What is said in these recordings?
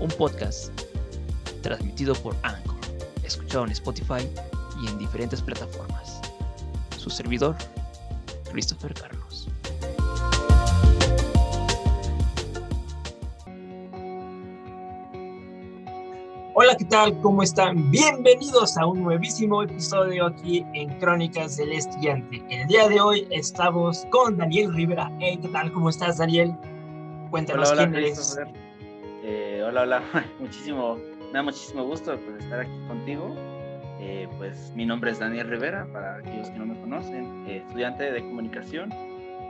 un podcast transmitido por Anchor, escuchado en Spotify y en diferentes plataformas. Su servidor, Christopher Carlos. Hola, ¿qué tal? ¿Cómo están? Bienvenidos a un nuevísimo episodio aquí en Crónicas del Estudiante. El día de hoy estamos con Daniel Rivera. Hey, ¿qué tal? ¿Cómo estás, Daniel? Cuéntanos quién eres. Hola, hola, muchísimo, me da muchísimo gusto pues, estar aquí contigo. Eh, pues mi nombre es Daniel Rivera, para aquellos que no me conocen, eh, estudiante de comunicación,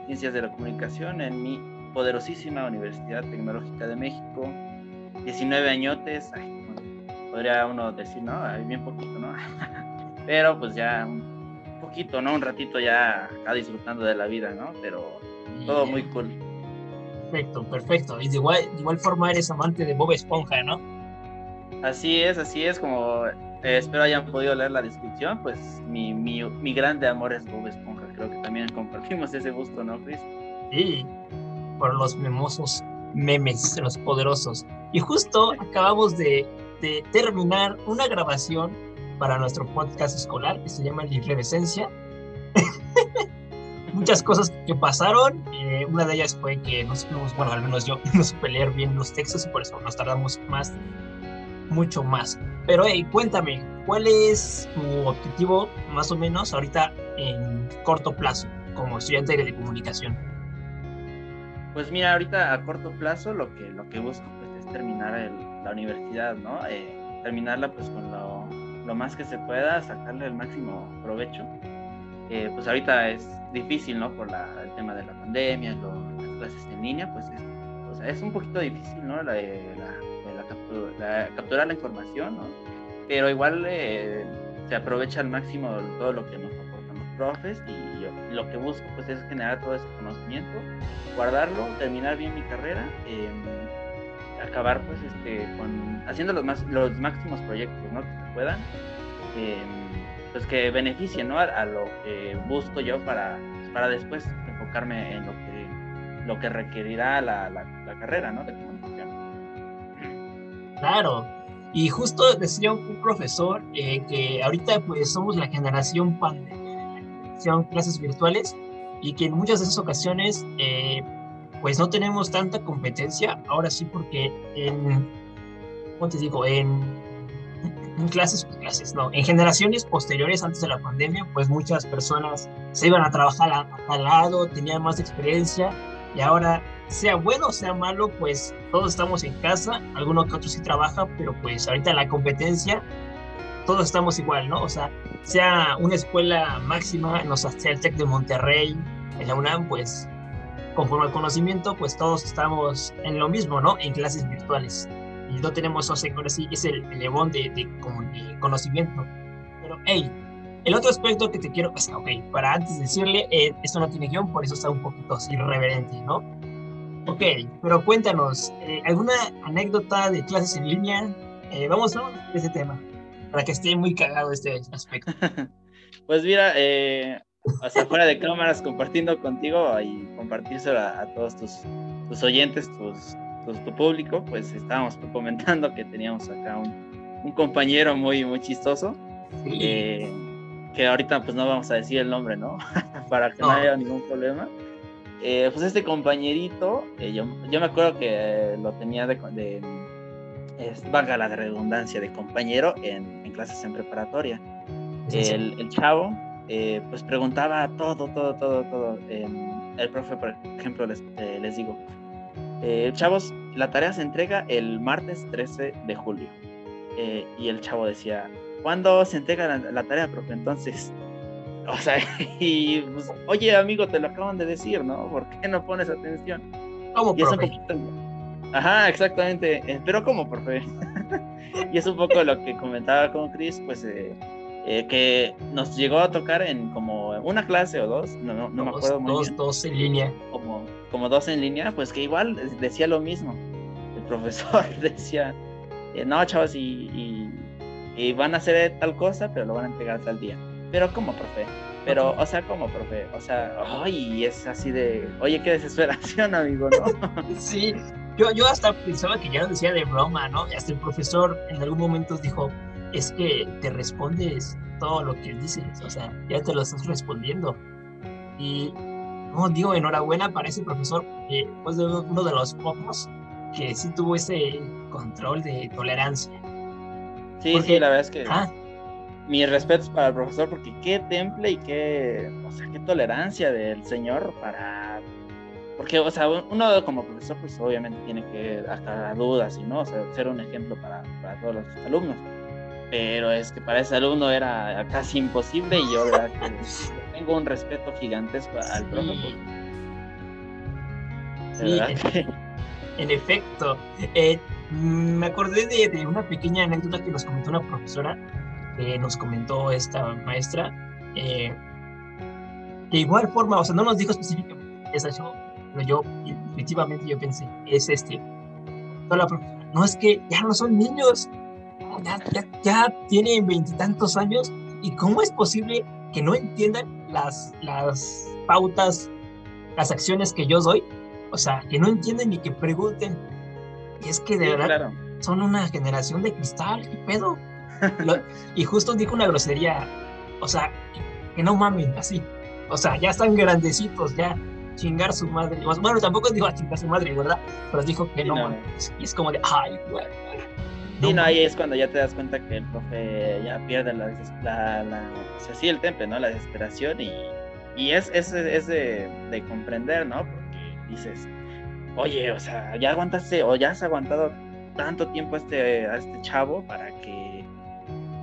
ciencias de la comunicación en mi poderosísima Universidad Tecnológica de México. 19 añotes, podría uno decir, no, bien poquito, ¿no? Pero pues ya un poquito, ¿no? Un ratito ya acá disfrutando de la vida, ¿no? Pero todo muy cool. Perfecto, perfecto. Y de igual, igual forma eres amante de Bob Esponja, ¿no? Así es, así es, como eh, espero hayan podido leer la descripción, pues mi, mi, mi, grande amor es Bob Esponja. Creo que también compartimos ese gusto, ¿no, Chris? Sí, por los memosos memes, los poderosos. Y justo acabamos de, de terminar una grabación para nuestro podcast escolar que se llama La Irreverencia. Muchas cosas que pasaron. Eh, una de ellas fue que nos fuimos, bueno, al menos yo no supe leer bien los textos y por eso nos tardamos más, mucho más. Pero hey, cuéntame, ¿cuál es tu objetivo más o menos ahorita en corto plazo como estudiante de comunicación? Pues mira, ahorita a corto plazo lo que, lo que busco pues, es terminar la universidad, ¿no? Eh, terminarla pues con lo, lo más que se pueda, sacarle el máximo provecho eh, pues ahorita es difícil, ¿no? Por el tema de la pandemia, las clases en línea, pues es, o sea, es un poquito difícil, ¿no? La, la, capturar la información, ¿no? Pero igual eh, se aprovecha al máximo todo lo que nos aportan los profes y yo, lo que busco pues es generar todo ese conocimiento, guardarlo, terminar bien mi carrera, eh, acabar pues este, con, haciendo los, más, los máximos proyectos, ¿no? Que puedan. Eh, pues que beneficie ¿no? a, lo que busco yo para, para después enfocarme en lo que, lo que requerirá la, la, carrera ¿no? de comunicación. Claro, y justo decía un profesor eh, que ahorita pues somos la generación pandemia, clases virtuales y que en muchas de esas ocasiones eh, pues no tenemos tanta competencia, ahora sí porque en, ¿cómo te digo? En en clases, pues clases, no, en generaciones posteriores antes de la pandemia, pues muchas personas se iban a trabajar al lado, tenían más experiencia y ahora, sea bueno o sea malo, pues todos estamos en casa, alguno que otro sí trabaja, pero pues ahorita la competencia, todos estamos igual, ¿no? O sea, sea una escuela máxima, no sea el TEC de Monterrey, en la UNAM, pues conforme al conocimiento, pues todos estamos en lo mismo, ¿no? En clases virtuales no tenemos ese, sí, es el, el de, de, conocimiento. Pero, hey, el otro aspecto que te quiero, pues, ok, para antes decirle, eh, esto no tiene guion, por eso está un poquito irreverente, ¿no? Ok, pero cuéntanos, eh, ¿alguna anécdota de clases en línea? Eh, vamos a ese tema, para que esté muy cagado este aspecto. pues mira, eh, o sea, fuera de cámaras, compartiendo contigo y compartírselo a, a todos tus, tus oyentes, tus, tu público, pues estábamos comentando que teníamos acá un, un compañero muy, muy chistoso, eh, que ahorita pues no vamos a decir el nombre, ¿no? Para que no. haya ningún problema. Eh, pues este compañerito, eh, yo, yo, me acuerdo que lo tenía de, de valga la redundancia, de compañero en, en clases en preparatoria. El, el, chavo, pues preguntaba todo, todo, todo, todo. el profe, por ejemplo, les, les digo, eh, chavos, la tarea se entrega el martes 13 de julio. Eh, y el chavo decía, ¿cuándo se entrega la, tarea, profe? Entonces, o sea, y pues, oye, amigo, te lo acaban de decir, ¿no? ¿Por qué no pones atención? ¿Cómo, profe? Ajá, exactamente. Eh, pero como, profe. y es un poco lo que comentaba con Chris, pues eh, eh, que nos llegó a tocar en como una clase o dos, no, no, no me acuerdo muy dos, bien. Dos en línea. Como, como dos en línea, pues que igual decía lo mismo. El profesor decía, no, chavos, y, y, van a hacer tal cosa, pero lo van a entregar tal día. Pero como, profe, pero, o sea, como, profe, o sea, ay, es así de, oye, qué desesperación, amigo, ¿no? sí, yo, yo hasta pensaba que ya lo decía de broma, ¿no? Hasta el profesor en algún momento dijo, es que te respondes todo lo que dices, o sea, ya te lo estás respondiendo. Y, no, digo, enhorabuena para ese profesor, eh, pues de uno de los pocos que sí tuvo ese control de tolerancia. Sí, sí, la verdad es que ah, mis respetos para el profesor, porque qué temple y qué, o sea, qué tolerancia del señor para porque, o sea, uno como profesor, pues obviamente tiene que hasta dudas y no, o sea, ser un ejemplo para, para todos los alumnos. Pero es que para ese alumno era casi imposible y yo, verdad, que tengo un respeto gigantesco al profesor. Sí, en, efecto. Eh, me acordé de, de, una pequeña anécdota que nos comentó una profesora, que nos comentó esta maestra, eh, de igual forma, o sea, no nos dijo específicamente esa show, pero yo intuitivamente yo pensé, es este. La no es que ya no son niños, ya, ya, ya tienen veintitantos años y cómo es posible que no entiendan las, las pautas, las acciones que yo doy, o sea, que no entienden ni que pregunten. Y es que de verdad son una generación de cristal, ¿qué pedo? y justo dijo una grosería, o sea, que no mamen así. O sea, ya están grandecitos, ya chingar su madre. Bueno, tampoco dijo a chingar su madre, ¿verdad? Pero dijo que no, Y es como de, ay, güey. Sí, no, ahí es cuando ya te das cuenta que el profe ya pierde la, la, la o sea, sí, el temple, ¿no? La desesperación y, y es, es, es de, de, comprender, ¿no? Porque dices, oye, o sea, ya aguantaste o ya has aguantado tanto tiempo a este, a este chavo para que,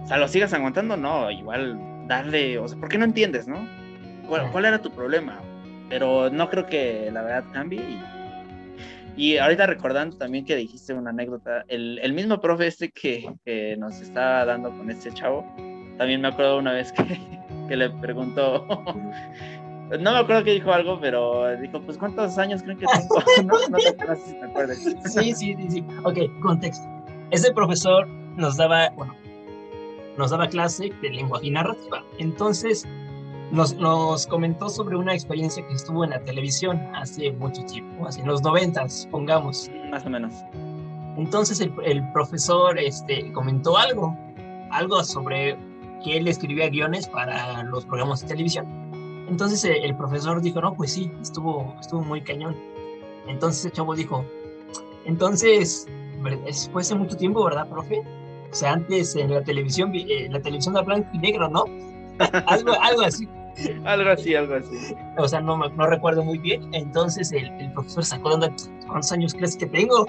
o sea, lo sigas aguantando, no, igual darle, o sea, ¿por qué no entiendes, no? ¿Cuál, cuál era tu problema? pero no creo que la verdad cambie. Y, ahorita recordando también que dijiste una anécdota, el, el mismo profe este que, que, nos estaba dando con este chavo, también me acuerdo una vez que, que le preguntó, no me acuerdo que dijo algo, pero dijo, pues ¿cuántos años creen que tengo? no, no, sé si te acuerdas. Sí, sí, sí, sí. Ok, contexto. Ese profesor nos daba, bueno, nos daba clase de lenguaje y narrativa. Entonces, nos, comentó sobre una experiencia que estuvo en la televisión hace mucho tiempo, hace en los noventas, pongamos. Más o menos. Entonces el, profesor este, comentó algo, algo sobre que él escribía guiones para los programas de televisión. Entonces el, profesor dijo, no, pues sí, estuvo, estuvo muy cañón. Entonces el chavo dijo, entonces, fue hace mucho tiempo, ¿verdad, profe? O sea, antes en la televisión, eh, la televisión de blanco y negro, ¿no? algo, algo así. algo así, algo así. O sea, no, no recuerdo muy bien. Entonces el, el profesor sacó de onda, ¿cuántos años crees que tengo?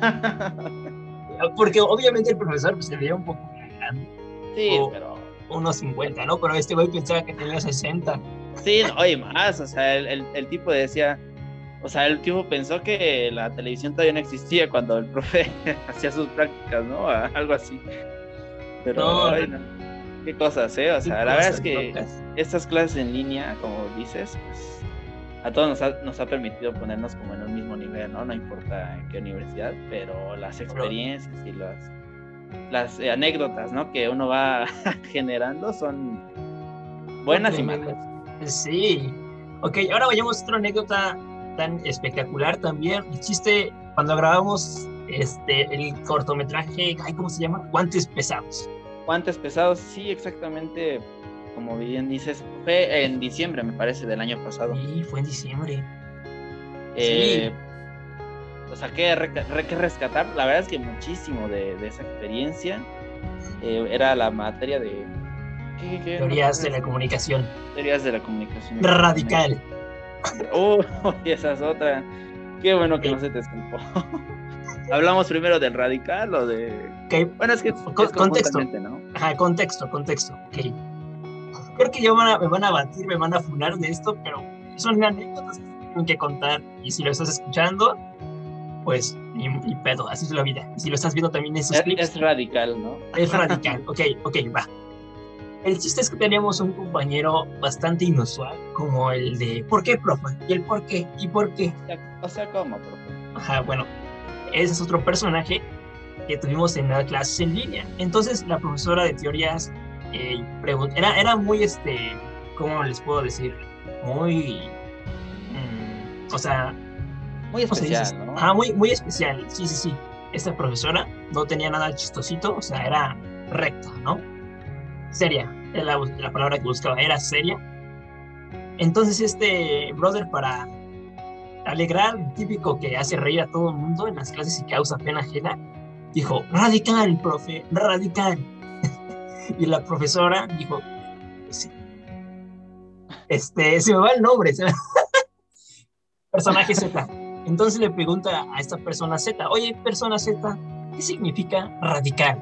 Porque obviamente el profesor pues, se veía un poco grande. Sí, pero... Unos 50, ¿no? Pero este güey pensaba que tenía 60. Sí, oye, más, o sea, el, el, el tipo decía, o sea, el tipo pensó que la televisión todavía no existía cuando el profe hacía sus prácticas, ¿no? Algo así. Pero, no, qué cosas, ¿eh? O sea, la verdad es que estas clases en línea, como dices, pues a todos nos ha, nos ha permitido ponernos como en un mismo nivel, ¿no? No importa en qué universidad, pero las experiencias y las, las eh, anécdotas, ¿no? Que uno va generando son buenas y malas. Sí. Ok, ahora vayamos a otra anécdota tan espectacular también. El chiste, cuando grabamos este, el cortometraje, ¿cómo se llama? Guantes pesados. Guantes pesados, sí, exactamente, como bien dices, fue en diciembre, me parece, del año pasado. Sí, fue en diciembre. Eh, O sea, que, que rescatar, la verdad es que muchísimo de, esa experiencia eh, era la materia de... Teorías de la comunicación. Teorías de la comunicación. Radical. Oh, esa es otra. Qué bueno que no se te escapó. ¿Hablamos primero del radical o de.? Bueno, es que. contexto. ¿no? Ajá, contexto, contexto. Ok. Creo que ya me van a batir, me van a funar de esto, pero son anécdotas que tienen que contar. Y si lo estás escuchando, pues ni, pedo, así es la vida. Y si lo estás viendo también en esos es, clips. Es radical, ¿no? Es radical, ok, ok, va. El chiste es que teníamos un compañero bastante inusual, como el de ¿por qué, profe? Y el por qué, y por qué. O sea, ¿cómo, profe? Ajá, bueno, es otro personaje que tuvimos en las clases en línea. Entonces, la profesora de teorías eh, era, era muy, este, ¿cómo les puedo decir? Muy, mm, o sea... Muy especial, ¿no? Ah, muy, muy especial, sí, sí, sí. Esta profesora no tenía nada chistosito, o sea, era recta, ¿no? Seria, la, la palabra que buscaba, era seria. Entonces, este brother, para alegrar, típico que hace reír a todo el mundo en las clases y causa pena ajena, dijo, radical, profe, radical. y la profesora dijo, sí. Este, se me va el nombre. Personaje Z. Entonces le pregunta a esta persona Z, oye, persona Z, ¿qué significa radical?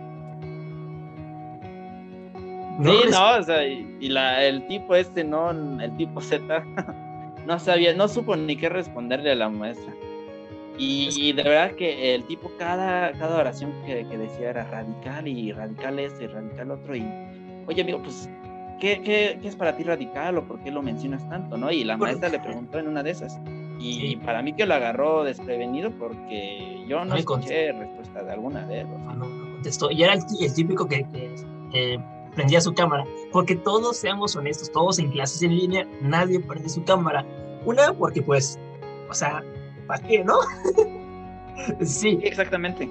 No sí, no, o sea, y, la, el tipo este, no, el tipo Z, no sabía, no supo ni qué responderle a la maestra. Y, de verdad que el tipo, cada, cada oración que, decía era radical y radical este y radical otro. Y, oye, amigo, pues, ¿qué, qué, qué es para ti radical o por qué lo mencionas tanto? ¿no? Y la maestra le preguntó en una de esas. Y para mí que lo agarró desprevenido porque yo no, escuché respuesta de alguna de ellos. No, no, contestó. Y era el, típico que, que, prendía su cámara. Porque todos, seamos honestos, todos en clases en línea, nadie prende su cámara. Una, porque pues, o sea, ¿para qué, no? sí. Exactamente.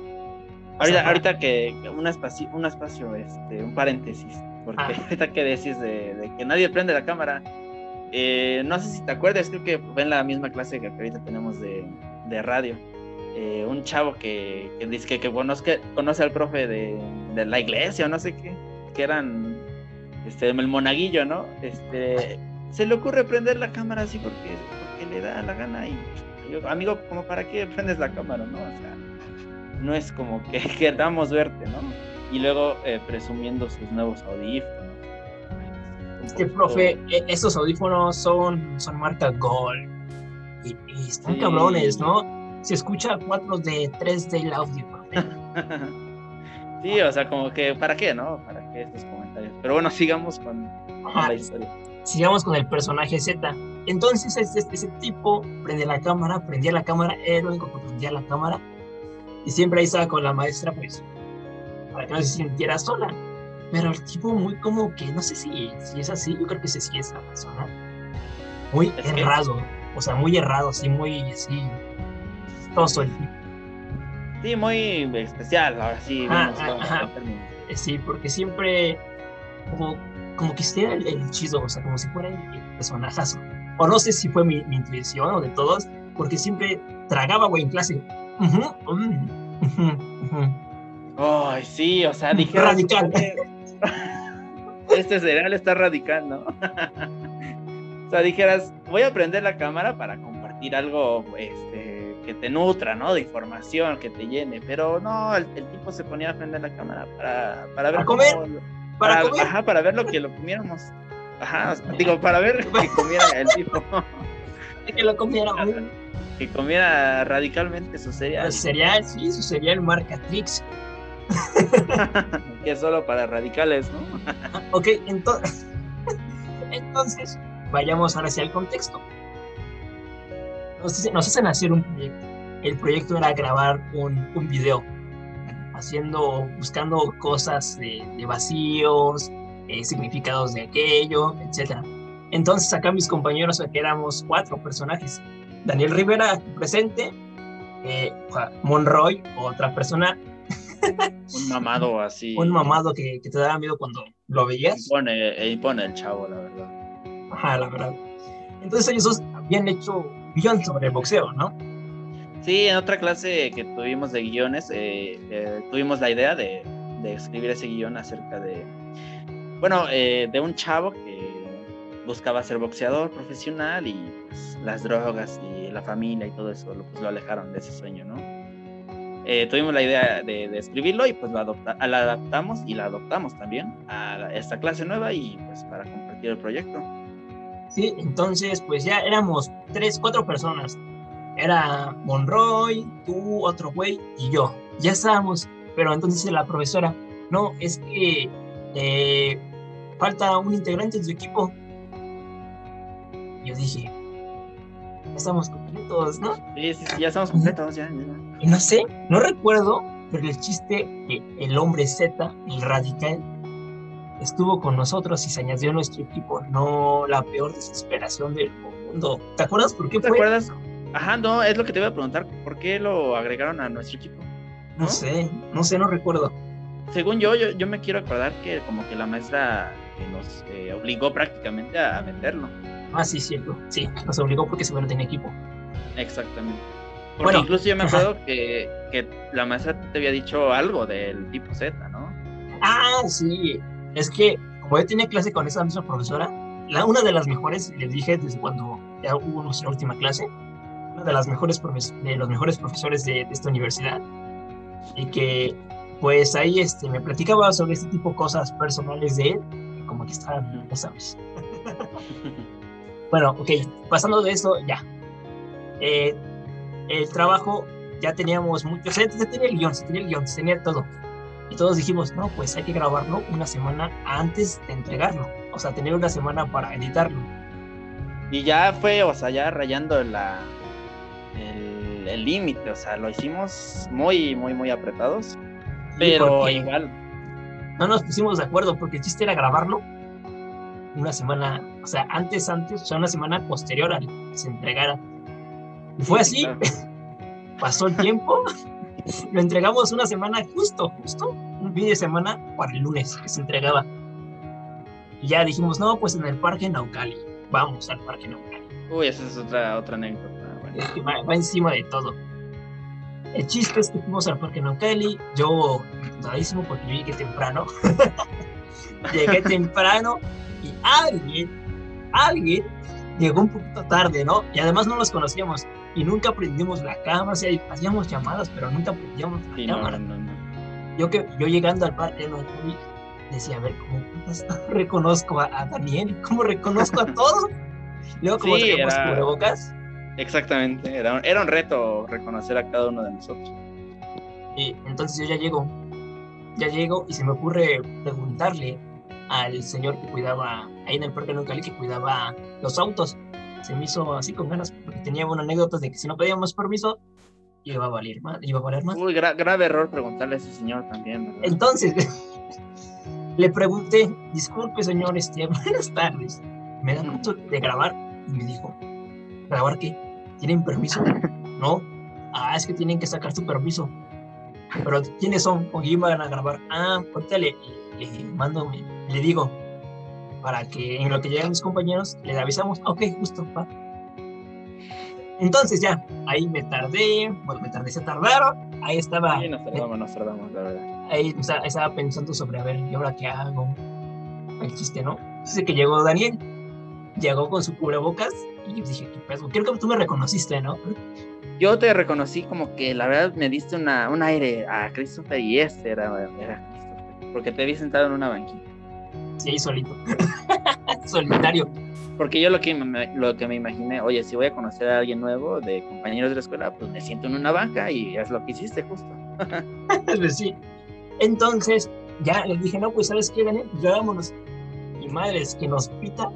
Ahorita, ahorita que un espacio, un espacio, este, un paréntesis, porque ah. ahorita que decís de, que nadie prende la cámara, eh, no sé si te acuerdas, creo que fue en la misma clase que ahorita tenemos de, de radio. Eh, un chavo que, que dice que, que, conoce, conoce al profe de, de, la iglesia o no sé qué, que eran este, el monaguillo, ¿no? Este, se le ocurre prender la cámara así porque, porque le da la gana y amigo, como para qué prendes la cámara, ¿no? O sea, no es como que queramos verte, ¿no? Y luego eh, presumiendo sus nuevos audífonos. Es que, profe, e, esos audífonos son, son marca Gold. Y, están cabrones, ¿no? Se escucha 4D, 3D el audio, profe. sí, o sea, como que, ¿para qué, no? ¿Para qué estos comentarios? Pero bueno, sigamos con, con la historia. Sigamos con el personaje Z entonces este, ese tipo prende la cámara, prendía la cámara, era el único que prendía la cámara y siempre ahí estaba con la maestra, pues, para que no se sintiera sola. Pero el tipo muy como que, no sé si, si es así, yo creo que sí es esa persona. Muy errado, o sea, muy errado, así, muy así, chistoso el tipo. Sí, muy especial, ahora sí. Sí, porque siempre como, como que estuviera el, el chido, o sea, como si fuera el, personajazo o no sé si fue mi, intuición o de todos, porque siempre tragaba, güey, en clase. Ay, sí, o sea, dije. Radical. Este cereal está radical, ¿no? o sea, dijeras, voy a prender la cámara para compartir algo este, que te nutra, ¿no? De información, que te llene. Pero no, el, tipo se ponía a prender la cámara para, para ver. ¿Para comer? ¿Para, comer? Ajá, para ver lo que lo comiéramos. Ajá, digo, para ver que comiera el tipo. que lo comiera Que comiera radicalmente su cereal. Su cereal, sí, su cereal marca Trix. que es solo para radicales, ¿no? ok, entonces, entonces, vayamos ahora hacia el contexto. Nos, nos, hacen hacer un proyecto. El proyecto era grabar un, un video, haciendo, buscando cosas de, de vacíos, eh, significados de aquello, etc. Entonces acá mis compañeros, que éramos cuatro personajes. Daniel Rivera presente, eh, Monroy, otra persona. un mamado así. Un mamado que, te daba miedo cuando lo veías. Impone, e impone el chavo, la verdad. Ajá, la verdad. Entonces ellos habían hecho guion sobre boxeo, ¿no? Sí, en otra clase que tuvimos de guiones, eh, tuvimos la idea de, de escribir ese guion acerca de, bueno, eh, de un chavo que buscaba ser boxeador profesional y pues, las drogas y la familia y todo eso pues, lo alejaron de ese sueño, ¿no? Eh, tuvimos la idea de, escribirlo y pues lo la adaptamos y la adoptamos también a esta clase nueva y pues para compartir el proyecto. Sí, entonces pues ya éramos tres, cuatro personas. era Monroy, tú, otro güey y yo. Ya estábamos, pero entonces la profesora, no, es que eh, falta un integrante de su equipo. Yo dije, ya estamos completos, ¿no? Sí, sí, ya estamos completos, ya, Y no sé, no recuerdo, pero el chiste que el hombre Z, el radical, estuvo con nosotros y se añadió a nuestro equipo. No la peor desesperación del mundo. ¿Te acuerdas por qué ¿Te acuerdas? Ajá, no, es lo que te iba a preguntar. ¿Por qué lo agregaron a nuestro equipo? No, sé, no sé, no recuerdo. Según yo, yo, yo me quiero acordar que como que la maestra nos eh, obligó prácticamente a meterlo. Ah, sí, cierto. Sí, nos obligó porque seguro tenía equipo. Exactamente. Porque bueno, incluso yo me acuerdo que, que, la maestra te había dicho algo del tipo Z, ¿no? Ah, sí. Es que como yo tenía clase con esa misma profesora, la, una de las mejores, les dije desde cuando ya hubo nuestra última clase, una de las mejores de los mejores profesores de, de, esta universidad, y que pues ahí este, me platicaba sobre este tipo de cosas personales de él, como que estaba, ya sabes. bueno, ok, pasando de eso, ya. Eh, el trabajo ya teníamos mucho, o sea, tenía el guion, se tenía el guion, se tenía todo. Y todos dijimos, no, pues hay que grabarlo una semana antes de entregarlo. O sea, tener una semana para editarlo. Y ya fue, o sea, ya rayando la, el límite, o sea, lo hicimos muy, muy, muy apretados. Pero igual. No nos pusimos de acuerdo porque el chiste era grabarlo una semana, o sea, antes, antes, o sea, una semana posterior a que se entregara. Y fue así. Pasó el tiempo. lo entregamos una semana justo, justo, un fin de semana para el lunes que se entregaba. Y ya dijimos, no, pues en el Parque Naucali. Vamos al Parque Naucali. Uy, esa es otra, otra anécdota. Va, va, encima de todo. El chiste es que fuimos al Parque Naucali. Yo, todavísimo porque llegué temprano. llegué temprano y alguien, alguien llegó un poquito tarde, ¿no? Y además no los conocíamos y nunca prendimos la cámara, o sea, hacíamos llamadas, pero nunca prendíamos la sí, cámara. No, no, no. Yo, que, yo llegando al no, decía, a ver, ¿cómo reconozco a, a, Daniel? ¿Cómo reconozco a todos? Luego, como sí, era... cubrebocas. Exactamente, era, era un reto reconocer a cada uno de nosotros. Y entonces yo ya llego, ya llego y se me ocurre preguntarle al señor que cuidaba ahí en el parque Nucali, que cuidaba los autos se me hizo así con ganas, porque tenía una anécdota de que si no pedíamos permiso, iba a valer más. Iba a valer más. Uy, gra grave error preguntarle a ese señor también. ¿verdad? Entonces, le pregunté, disculpe señor, este, buenas tardes, ¿me da gusto de grabar? Y me dijo, ¿grabar qué? ¿Tienen permiso? no. Ah, es que tienen que sacar su permiso. Pero ¿quiénes son? ¿Con quién van a grabar? Ah, ahorita le, le mando, le digo, para que en lo que llegan mis compañeros les avisamos, ok, justo, va. Entonces ya, ahí me tardé, bueno, me tardé, se tardaron, ahí estaba. Sí, nos tardamos, nos tardamos, la verdad. Ahí sea, estaba pensando sobre, a ver, ¿y ahora qué hago? El chiste, ¿no? Dice que llegó Daniel, llegó con su cubrebocas y yo dije, ¿qué pedo? Creo que tú me reconociste, ¿no? Yo te reconocí como que la verdad me diste una, un aire a Christopher y este era, era porque te vi sentado en una banquita. Sí, ahí solito. Solitario. Porque yo lo que, me, lo que me imaginé, oye, si voy a conocer a alguien nuevo de compañeros de la escuela, pues me siento en una banca y es lo que hiciste justo. pues sí. Entonces, ya les dije, no, pues ¿sabes qué, Daniel? Ya vámonos. Y madre, es que nos pita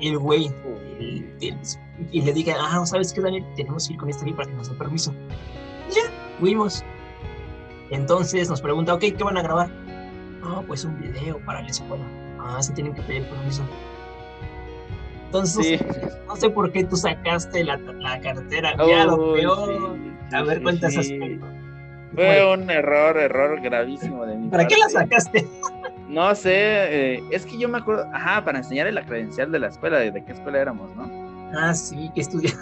el güey. El, el, y le dije, ah, ¿sabes qué, Daniel? Tenemos que ir con este güey para que nos dé permiso. Y ya, fuimos. Entonces nos pregunta, ok, ¿qué van a grabar? No, pues un video para la escuela. Ah, se tienen que pedir permiso. Entonces, sí. no sé por qué tú sacaste la, la cartera. Oh, ya lo peor. Sí, a ver, sí, cuenta ese aspecto. Fue un error, error gravísimo de mi ¿Para parte. qué la sacaste? No sé, eh, es que yo me acuerdo, ajá, para enseñarle la credencial de la escuela, de, de qué escuela éramos, ¿no? Ah, sí, que estudiamos.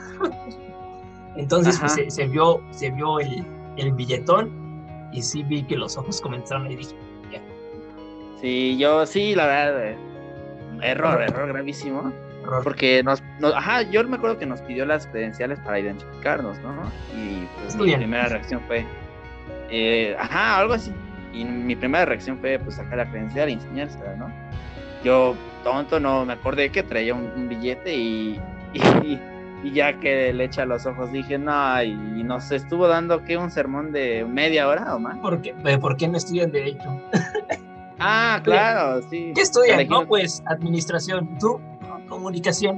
Entonces, pues, se, se, vio, se vio el, el billetón y sí vi que los ojos comenzaron y dije. Sí, yo sí, la verdad, eh, error, error gravísimo. Error. Porque nos, nos, ajá, yo me acuerdo que nos pidió las credenciales para identificarnos, ¿no? Y pues mi primera reacción fue, eh, ajá, algo así. Y mi primera reacción fue pues sacar la credencial y enseñársela, ¿no? Yo, tonto, no me acordé que traía un, un billete y, y, Y ya que le echa los ojos, dije, no, y nos estuvo dando, ¿qué? Un sermón de media hora o más. ¿Por qué, ¿Por qué no estudian Derecho? Ah, claro, sí. ¿Qué estudian? No, pues, administración. ¿Tú? Comunicación.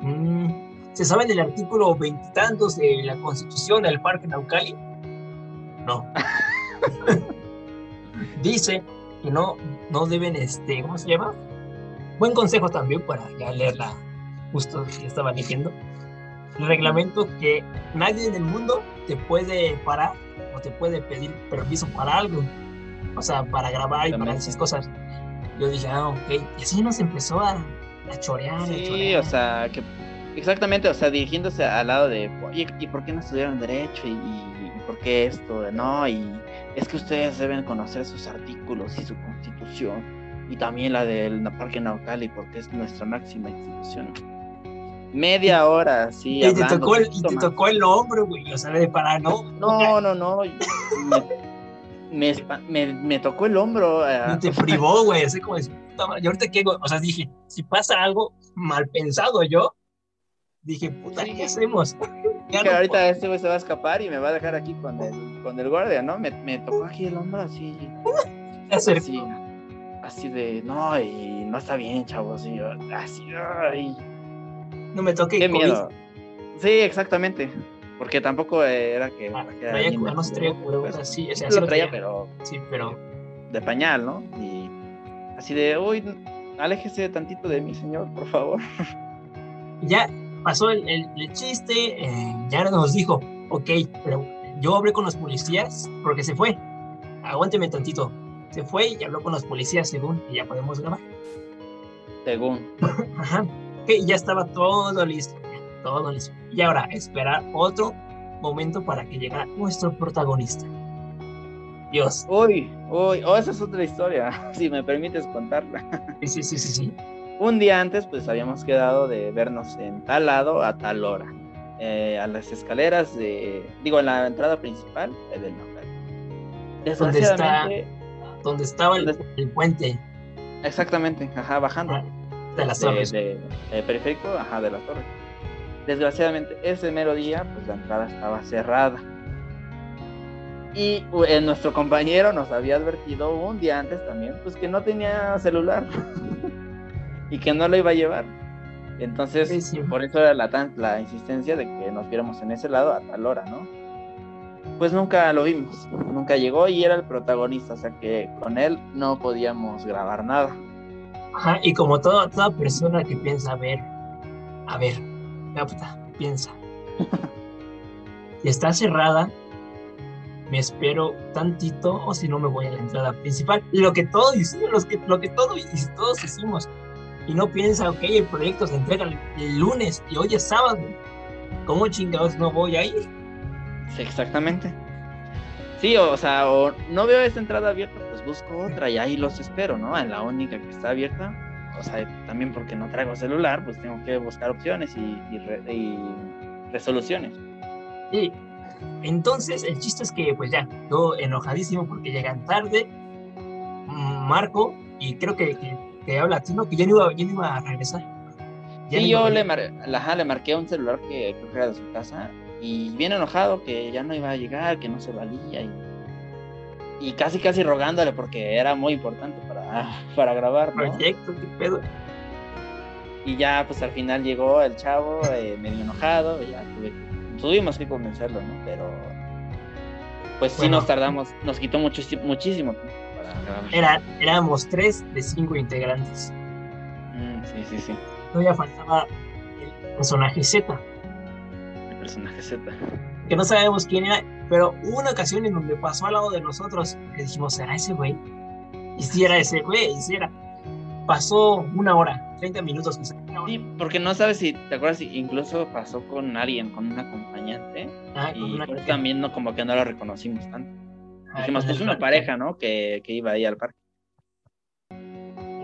Mm, ¿Se saben del artículo veintitantos de la Constitución del Parque Naucali? No. Dice que no, no deben, este, ¿cómo se llama? Buen consejo también para ya leerla justo que estaba leyendo el reglamento que nadie en el mundo te puede parar o te puede pedir permiso para algo. O sea, para grabar y para esas cosas. Yo dije, ah, ok. Y así nos empezó a, a chorear. Sí, o sea, que exactamente, o sea, dirigiéndose al lado de, oye, ¿y por qué no estudiaron Derecho? ¿Y, y por qué esto? No, y es que ustedes deben conocer sus artículos y su constitución. Y también la del Parque Naucali, porque es nuestra máxima institución media hora, sí. Y te tocó el, y te tocó el hombro, güey, o sea, de para no. No, no, no. Me, me, me, tocó el hombro. Eh. Y te privó, güey, así como, yo ahorita qué, o sea, dije, si pasa algo mal pensado yo, dije, puta, ¿qué hacemos? que ahorita este güey se va a escapar y me va a dejar aquí con el, con el guardia, ¿no? Me, me tocó aquí el hombro así. así, así de, no, y no está bien, chavos, y así, ay no me toque. Qué miedo. Sí, exactamente. Porque tampoco era que. Ah, traía, no se traía cubrebocas, sí, o sea, sí lo traía, pero. Sí, pero. De pañal, ¿no? Y así de, uy, aléjese tantito de mí, señor, por favor. Ya pasó el, el, chiste, eh, ya nos dijo, ok, pero yo hablé con los policías porque se fue. Aguánteme tantito. Se fue y habló con los policías según, y ya podemos grabar. Según. Ajá que ya estaba todo listo, todo. Y ahora esperar otro momento para que llegara nuestro protagonista. Dios. Uy, uy, oh, esa es otra historia, si me permites contarla. Sí, sí, sí, sí, Un día antes, pues habíamos quedado de vernos en tal lado a tal hora, eh, a las escaleras de, digo, en la entrada principal del local. ¿Dónde está? ¿Dónde estaba el, el puente? Exactamente, ajá, bajando. Ah, de las torres. De, periférico, ajá, de las torres. Desgraciadamente, ese mero día, pues la entrada estaba cerrada. Y eh, nuestro compañero nos había advertido un día antes también, pues que no tenía celular y que no lo iba a llevar. Entonces, por eso era la, la insistencia de que nos viéramos en ese lado a tal hora, ¿no? Pues nunca lo vimos, nunca llegó y era el protagonista, o sea que con él no podíamos grabar nada y como toda, toda persona que piensa, a ver, a ver, piensa. si está cerrada, me espero tantito o si no me voy a la entrada principal. Lo que todos hicimos, que, lo que todos, hicimos. Y no piensa, ok, el proyecto se entrega el, lunes y hoy es sábado. ¿Cómo chingados no voy a ir? exactamente. Sí, o, sea, no veo esa entrada abierta busco otra y ahí los espero, ¿no? En la única que está abierta. O sea, también porque no traigo celular, pues tengo que buscar opciones y, resoluciones. Sí. Entonces, el chiste es que, pues ya, yo enojadísimo porque llegan tarde. Marco, y creo que, que, habla latino, que ya no iba, ya no iba a regresar. sí, yo le, le marqué un celular que creo que era de su casa y bien enojado que ya no iba a llegar, que no se valía y y casi casi rogándole porque era muy importante para, para grabar. Proyecto, qué pedo. Y ya pues al final llegó el chavo eh, medio enojado, y ya tuvimos que convencerlo, ¿no? Pero pues sí nos tardamos, nos quitó mucho, muchísimo para grabar. Era, éramos tres de cinco integrantes. Mm, sí, sí, sí. Todavía faltaba el personaje Z. El personaje Z. Que no sabemos quién era, pero hubo una ocasión en donde pasó al lado de nosotros que dijimos, ¿será ese güey? Y si era ese güey, y si era. Pasó una hora, 30 minutos. Sí, porque no sabes si, ¿te acuerdas? Si incluso pasó con alguien, con un acompañante. Ah, y pues también no, como que no lo reconocimos tanto. Ah, dijimos, pues una pareja, ¿no? Que, que iba ahí al parque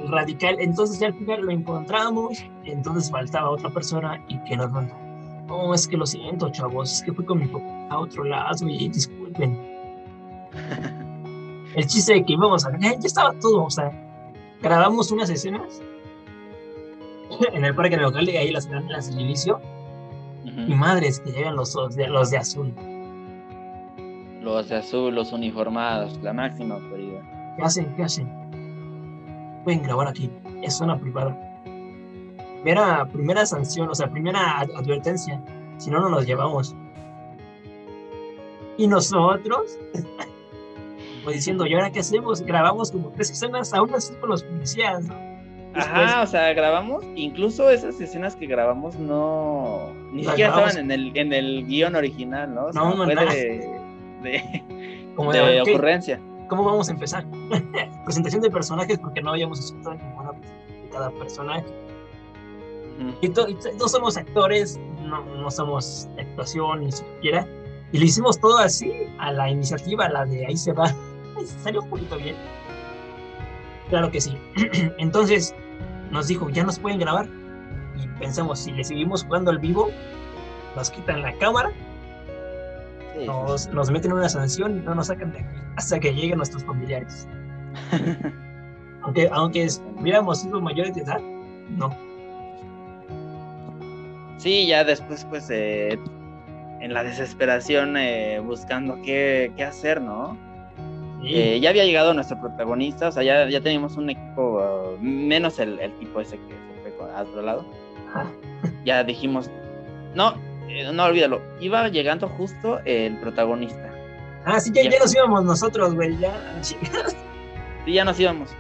radical. Entonces ya al final lo encontramos, entonces faltaba otra persona y que nos mandó. No, es que lo siento, chavos, es que fui con mi papá a otro lado y disculpen. El chiste de que íbamos a ya, ya estaba todo, o sea, grabamos unas escenas en el parque local y ahí las, las del inicio Y madres que llegan los, de, los de azul. Los de azul, los uniformados, la máxima autoridad. ¿Qué hacen? ¿Qué hacen? Pueden grabar aquí. Es zona privada. Primera, primera sanción, o sea, primera advertencia. Si no, no nos llevamos. Y nosotros, pues diciendo, ¿y ahora qué hacemos? Grabamos como tres escenas aún así con los policías, Ajá, o sea, grabamos, incluso esas escenas que grabamos no, ni siquiera estaban en el, en el guion original, ¿no? no, no, fue de, de, ocurrencia. ¿Cómo vamos a empezar? Presentación de personajes porque no habíamos escuchado ninguna de cada personaje. Y, no somos actores, no, no somos actuación ni siquiera. Y lo hicimos todo así, a la iniciativa, la de ahí se va. Salió un poquito bien. Claro que sí. Entonces nos dijo, ya nos pueden grabar. Y pensamos, si le seguimos jugando al vivo, nos quitan la cámara, nos, nos, meten una sanción y no nos sacan de aquí hasta que lleguen nuestros familiares. aunque aunque hubiéramos sido mayores de edad, no. Sí, ya después, pues, eh, en la desesperación, eh, buscando qué, qué hacer, ¿no? Eh, ya había llegado nuestro protagonista, o sea, ya, ya teníamos un equipo, uh, menos el, el, tipo ese que se fue al otro lado. Ya dijimos, no, eh, no olvídalo, iba llegando justo el protagonista. Ah, sí, ya, ya, nos íbamos nosotros, güey, ya. sí, ya nos íbamos.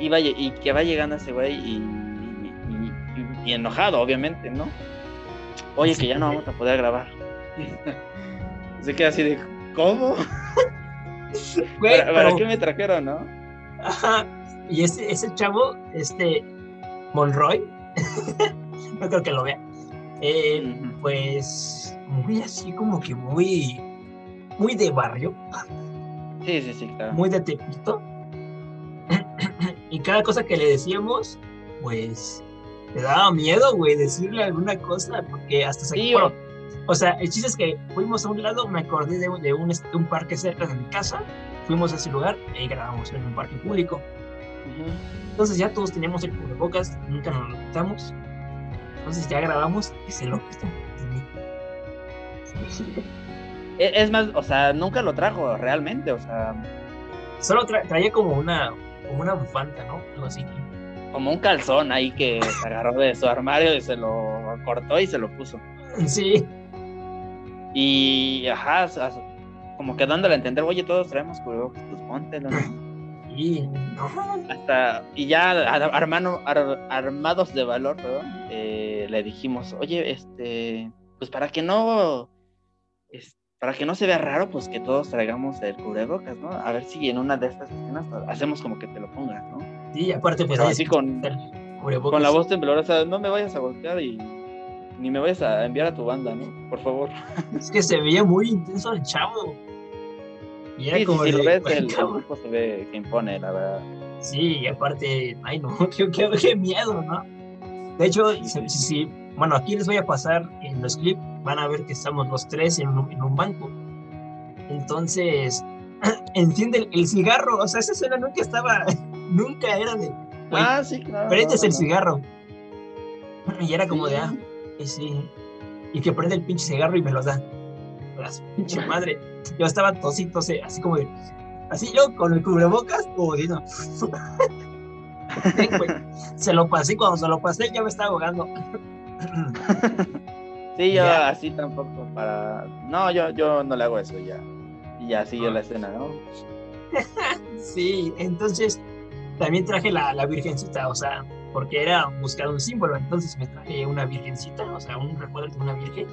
Iba, y que va llegando ese güey y, y, enojado, obviamente, ¿no? Oye, que ya no vamos a poder grabar. Se queda así de, ¿cómo? ¿Para, qué me trajeron, no? Ajá. Y ese, ese chavo, este Monroy, no creo que lo vea. Eh, pues muy así como que muy muy de barrio. Sí, sí, sí, claro. Muy de Tepito. y cada cosa que le decíamos, pues le daba miedo, güey, decirle alguna cosa, porque hasta se... Sí, o sea, el chiste es que fuimos a un lado, me acordé de, de, un, este, un, parque cerca de mi casa, fuimos a ese lugar y grabamos en un parque público. Entonces ya todos teníamos el cubrebocas, nunca nos lo quitamos. Entonces ya grabamos y se lo quitamos. E, es más, o sea, nunca lo trajo realmente, o sea. Solo traía como una, como una bufanda, ¿no? Algo así. Como un calzón ahí que se agarró de su armario y se lo cortó y se lo puso. Sí. Y, ajá, como que dándole a entender, oye, todos traemos cubrebocas, pues póntelo. Y, Hasta, y ya armano, armados de valor, perdón, eh, le dijimos, oye, este, pues para que no, para que no se vea raro, pues que todos traigamos el cubrebocas, ¿no? A ver si en una de estas escenas hacemos como que te lo pongas, ¿no? Sí, aparte, pues así con, con la voz temblorosa, no me vayas a voltear y ni me vayas a enviar a tu banda, ¿no? Por favor. Es que se veía muy intenso el chavo. Y era como si ves, el, grupo se ve que impone, la verdad. Sí, y aparte, ay no, qué, qué, miedo, ¿no? De hecho, sí, sí, bueno, aquí les voy a pasar en los clips, van a ver que estamos los tres en un, en un banco. Entonces, enciende el, cigarro, o sea, esa escena nunca estaba, nunca era de... ah, sí, claro. Prende el cigarro. Y era como de, ah, y sí. Y que prende el pinche cigarro y me lo da. Las pinche madre. Yo estaba tosito, así como de. Así yo con el cubrebocas, como diciendo. se lo pasé, cuando se lo pasé ya me estaba ahogando. sí, yo así tampoco para. No, yo, yo no le hago eso ya. Y ya sigue la escena, ¿no? sí, entonces también traje la, la virgencita, o sea, porque era buscar un símbolo. Entonces me traje una virgencita, o sea, un recuerdo de una virgen.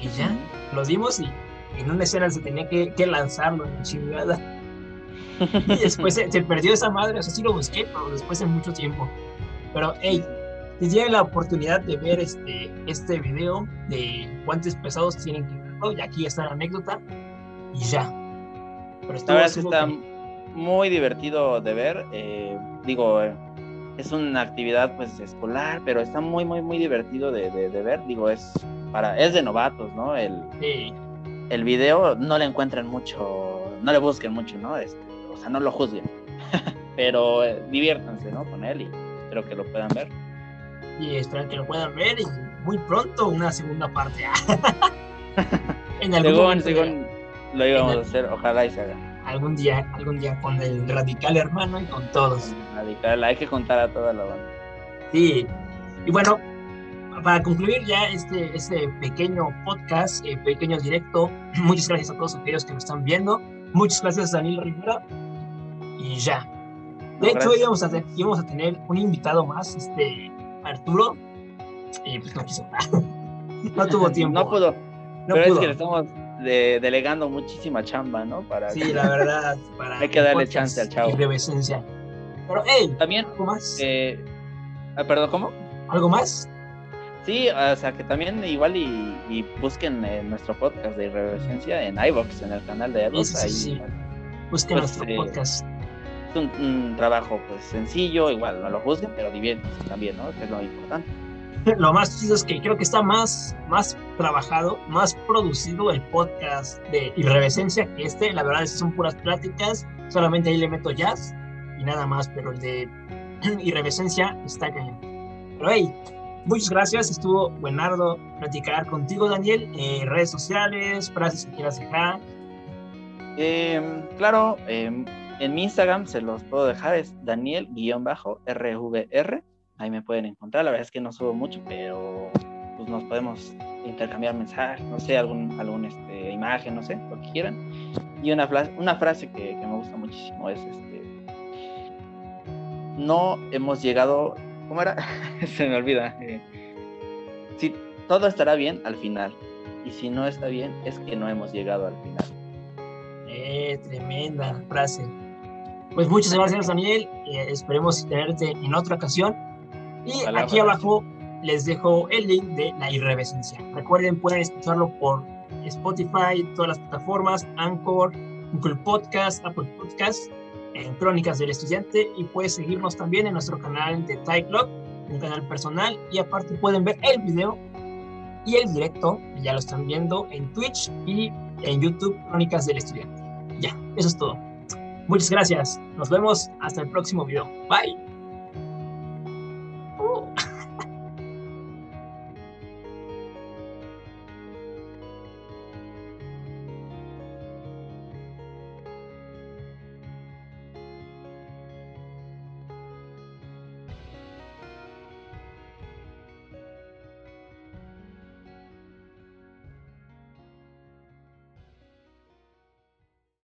Y ya, lo dimos y en una escena se tenía que, que lanzarlo en chingada. Y después se, perdió esa madre, o sea, sí lo busqué, pero después de mucho tiempo. Pero, hey, si tienen la oportunidad de ver este, este video de cuántos pesados tienen que verlo, y aquí está la anécdota, y ya. Pero está, está muy divertido de ver. Eh, digo, eh, es una actividad pues escolar, pero está muy, muy, muy divertido de, de, ver. Digo, es para, es de novatos, ¿no? El, el video no le encuentran mucho, no le busquen mucho, ¿no? Este, o sea, no lo juzguen. pero eh, diviértanse, ¿no? Con él y espero que lo puedan ver. Y espero que lo puedan ver y muy pronto una segunda parte. en algún según, lo íbamos a hacer, ojalá y se haga. Algún día, algún día con el radical hermano y con todos. Radical, hay que juntar a toda la banda. Sí, y bueno, para concluir ya este, este pequeño podcast, eh, pequeño directo, muchas gracias a todos aquellos que nos están viendo. Muchas gracias, Daniel Rivera. Y ya. De hecho, íbamos a, íbamos a tener un invitado más, este Arturo, y pues no quiso. no tuvo tiempo. No pudo. No pero es que le estamos delegando muchísima chamba, ¿no? Para sí, la verdad. Para Hay que darle chance al chavo. Pero, hey, también. ¿Algo más? Eh, ah, perdón, ¿cómo? ¿Algo más? Sí, o sea, que también igual y, busquen eh, nuestro podcast de Irreverencia en iVox, en el canal de iVox. Sí, sí, Busquen pues, nuestro eh, podcast. Es un, trabajo pues sencillo, igual no lo juzguen, pero diviértanse también, ¿no? Que es lo importante. lo más chido es que creo que está más, más trabajado, más producido el podcast de Irreverencia que este. La verdad es que son puras pláticas, solamente ahí le meto jazz y nada más, pero el de Irreverencia está cañón. Pero hey, muchas gracias, estuvo buenardo platicar contigo, Daniel. Eh, redes sociales, frases que quieras dejar. Em, claro, em, en mi Instagram se los puedo dejar, es Daniel-RVR ahí me pueden encontrar. La verdad es que no subo mucho, pero pues nos podemos intercambiar mensajes, no sé, algún, algún este, imagen, no sé, lo que quieran. Y una, una frase que, que me gusta muchísimo es este, no hemos llegado, ¿cómo era? Se me olvida. Eh, si todo estará bien al final, y si no está bien, es que no hemos llegado al final. Eh, tremenda frase. Pues muchas gracias, Daniel. Eh, esperemos tenerte en otra ocasión. Y aquí abajo les dejo el link de La Irreverencia. Recuerden, pueden escucharlo por Spotify, todas las plataformas, Anchor, Google Podcast, Apple Podcast, en Crónicas del Estudiante y puedes seguirnos también en nuestro canal de Club, un canal personal y aparte pueden ver el video y el directo, ya lo están viendo en Twitch y en YouTube Crónicas del Estudiante. Ya, eso es todo. Muchas gracias. Nos vemos hasta el próximo video. Bye.